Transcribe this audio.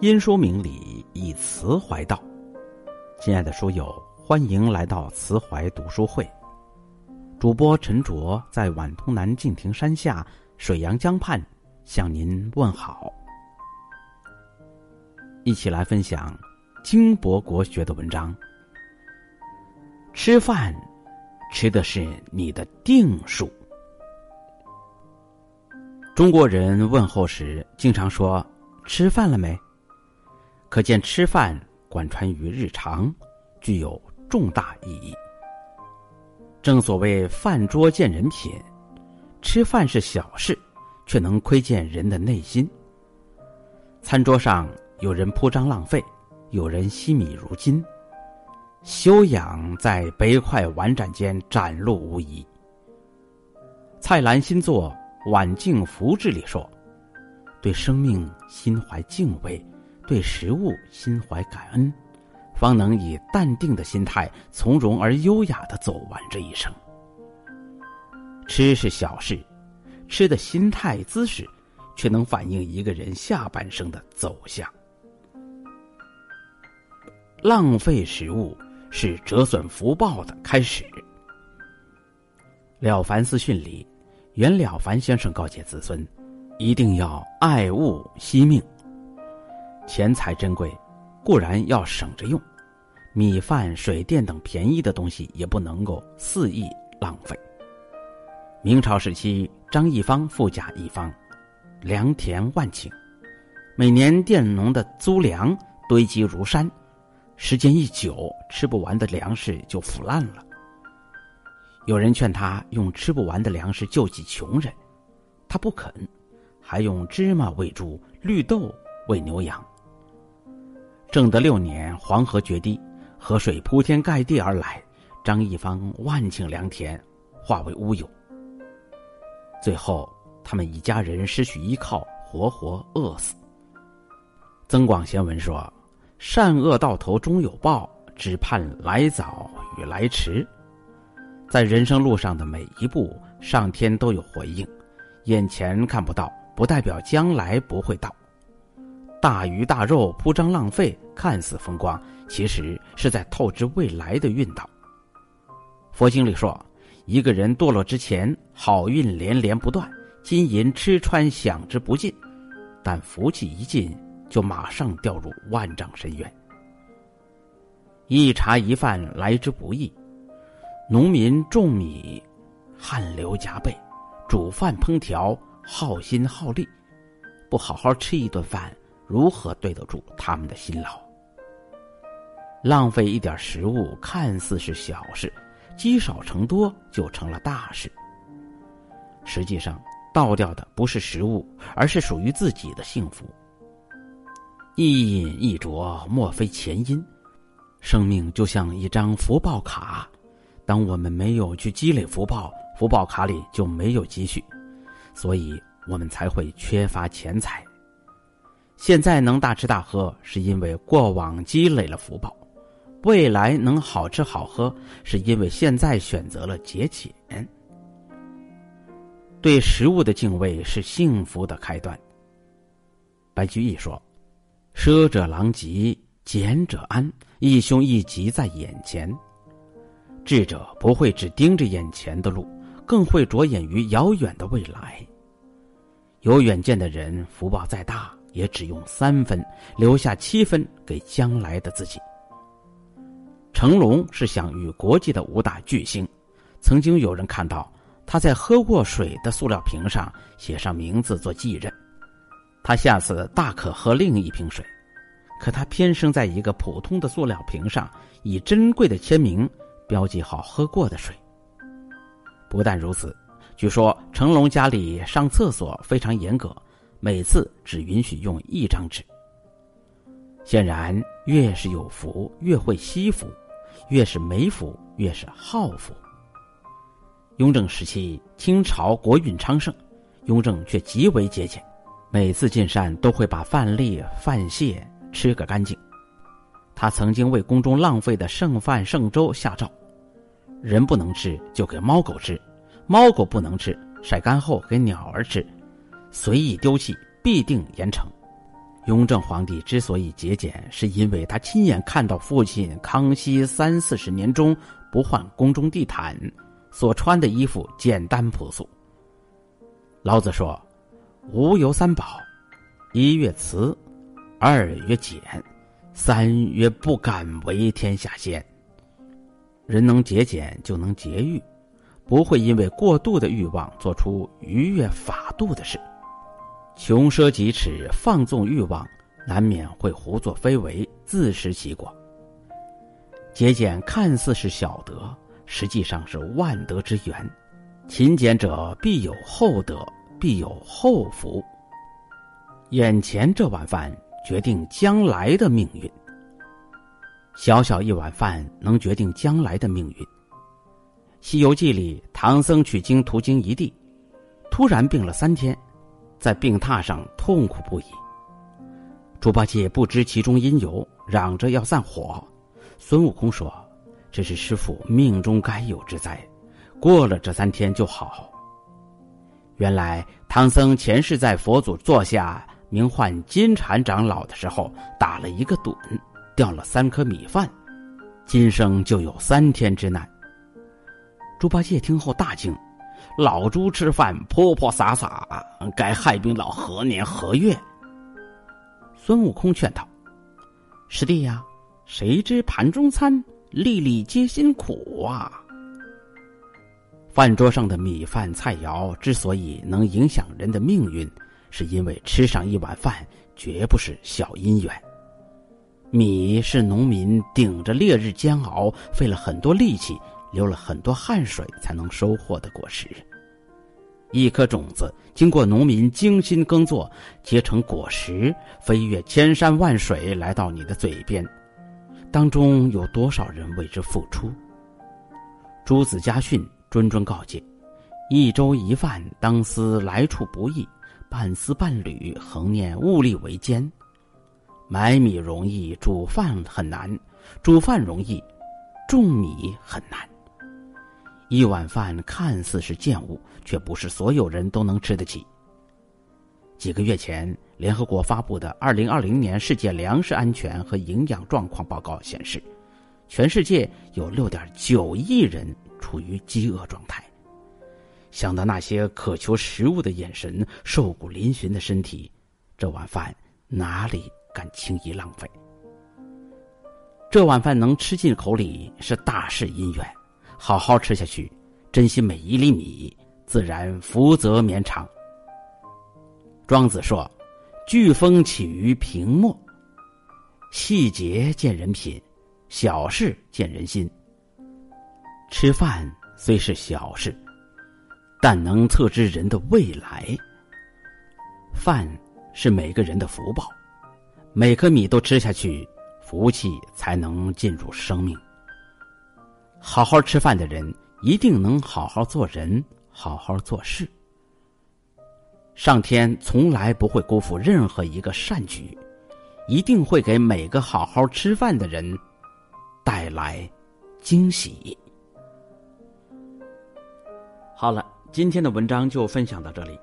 因书明理，以词怀道。亲爱的书友，欢迎来到慈怀读书会。主播陈卓在皖东南敬亭山下水阳江畔向您问好。一起来分享金博国学的文章。吃饭，吃的是你的定数。中国人问候时经常说：“吃饭了没？”可见吃饭贯穿于日常，具有重大意义。正所谓“饭桌见人品”，吃饭是小事，却能窥见人的内心。餐桌上有人铺张浪费，有人惜米如金，修养在杯筷碗盏间展露无遗。蔡澜新作《晚境福志》里说：“对生命心怀敬畏。”对食物心怀感恩，方能以淡定的心态，从容而优雅的走完这一生。吃是小事，吃的心态姿势，却能反映一个人下半生的走向。浪费食物是折损福报的开始。《了凡四训》里，袁了凡先生告诫子孙，一定要爱物惜命。钱财珍贵，固然要省着用，米饭、水电等便宜的东西也不能够肆意浪费。明朝时期，张一方富甲一方，良田万顷，每年佃农的租粮堆积如山，时间一久，吃不完的粮食就腐烂了。有人劝他用吃不完的粮食救济穷人，他不肯，还用芝麻喂猪，绿豆喂牛羊。正德六年，黄河决堤，河水铺天盖地而来，张一方万顷良田化为乌有。最后，他们一家人失去依靠，活活饿死。增广贤文说：“善恶到头终有报，只盼来早与来迟。”在人生路上的每一步，上天都有回应，眼前看不到，不代表将来不会到。大鱼大肉铺张浪费，看似风光，其实是在透支未来的运道。佛经里说，一个人堕落之前，好运连连不断，金银吃穿享之不尽；但福气一尽，就马上掉入万丈深渊。一茶一饭来之不易，农民种米，汗流浃背，煮饭烹调，耗心耗力，不好好吃一顿饭。如何对得住他们的辛劳？浪费一点食物看似是小事，积少成多就成了大事。实际上，倒掉的不是食物，而是属于自己的幸福。一饮一啄，莫非前因。生命就像一张福报卡，当我们没有去积累福报，福报卡里就没有积蓄，所以我们才会缺乏钱财。现在能大吃大喝，是因为过往积累了福报；未来能好吃好喝，是因为现在选择了节俭。对食物的敬畏是幸福的开端。白居易说：“奢者狼藉，俭者安，一凶一吉在眼前。智者不会只盯着眼前的路，更会着眼于遥远的未来。有远见的人，福报再大。”也只用三分，留下七分给将来的自己。成龙是享誉国际的武打巨星，曾经有人看到他在喝过水的塑料瓶上写上名字做继任，他下次大可喝另一瓶水，可他偏生在一个普通的塑料瓶上，以珍贵的签名标记好喝过的水。不但如此，据说成龙家里上厕所非常严格。每次只允许用一张纸。显然，越是有福，越会惜福；越是没福，越是好福。雍正时期，清朝国运昌盛，雍正却极为节俭，每次进膳都会把饭粒、饭屑吃个干净。他曾经为宫中浪费的剩饭剩粥下诏：人不能吃，就给猫狗吃；猫狗不能吃，晒干后给鸟儿吃。随意丢弃，必定严惩。雍正皇帝之所以节俭，是因为他亲眼看到父亲康熙三四十年中不换宫中地毯，所穿的衣服简单朴素。老子说：“吾有三宝，一曰慈，二曰俭，三曰不敢为天下先。”人能节俭，就能节欲，不会因为过度的欲望做出逾越法度的事。穷奢极侈、放纵欲望，难免会胡作非为、自食其果。节俭看似是小德，实际上是万德之源。勤俭者必有厚德，必有厚福。眼前这碗饭决定将来的命运。小小一碗饭能决定将来的命运。《西游记》里，唐僧取经途经一地，突然病了三天，在病榻上痛苦不已。猪八戒不知其中因由，嚷着要散伙。孙悟空说：“这是师傅命中该有之灾，过了这三天就好。”原来唐僧前世在佛祖座下名唤金蝉长老的时候打了一个盹。掉了三颗米饭，今生就有三天之难。猪八戒听后大惊：“老猪吃饭泼泼洒洒，该害病到何年何月？”孙悟空劝道：“师弟呀，谁知盘中餐，粒粒皆辛苦啊！饭桌上的米饭菜肴之所以能影响人的命运，是因为吃上一碗饭，绝不是小因缘。”米是农民顶着烈日煎熬，费了很多力气，流了很多汗水才能收获的果实。一颗种子经过农民精心耕作，结成果实，飞越千山万水来到你的嘴边，当中有多少人为之付出？朱子家训谆谆告诫：一粥一饭，当思来处不易；半丝半缕，恒念物力维艰。买米容易，煮饭很难；煮饭容易，种米很难。一碗饭看似是贱物，却不是所有人都能吃得起。几个月前，联合国发布的《二零二零年世界粮食安全和营养状况报告》显示，全世界有六点九亿人处于饥饿状态。想到那些渴求食物的眼神、瘦骨嶙峋的身体，这碗饭哪里？敢轻易浪费，这碗饭能吃进口里是大事因缘，好好吃下去，珍惜每一粒米，自然福泽绵长。庄子说：“飓风起于平末，细节见人品，小事见人心。吃饭虽是小事，但能测知人的未来。饭是每个人的福报。”每颗米都吃下去，福气才能进入生命。好好吃饭的人，一定能好好做人，好好做事。上天从来不会辜负任何一个善举，一定会给每个好好吃饭的人带来惊喜。好了，今天的文章就分享到这里。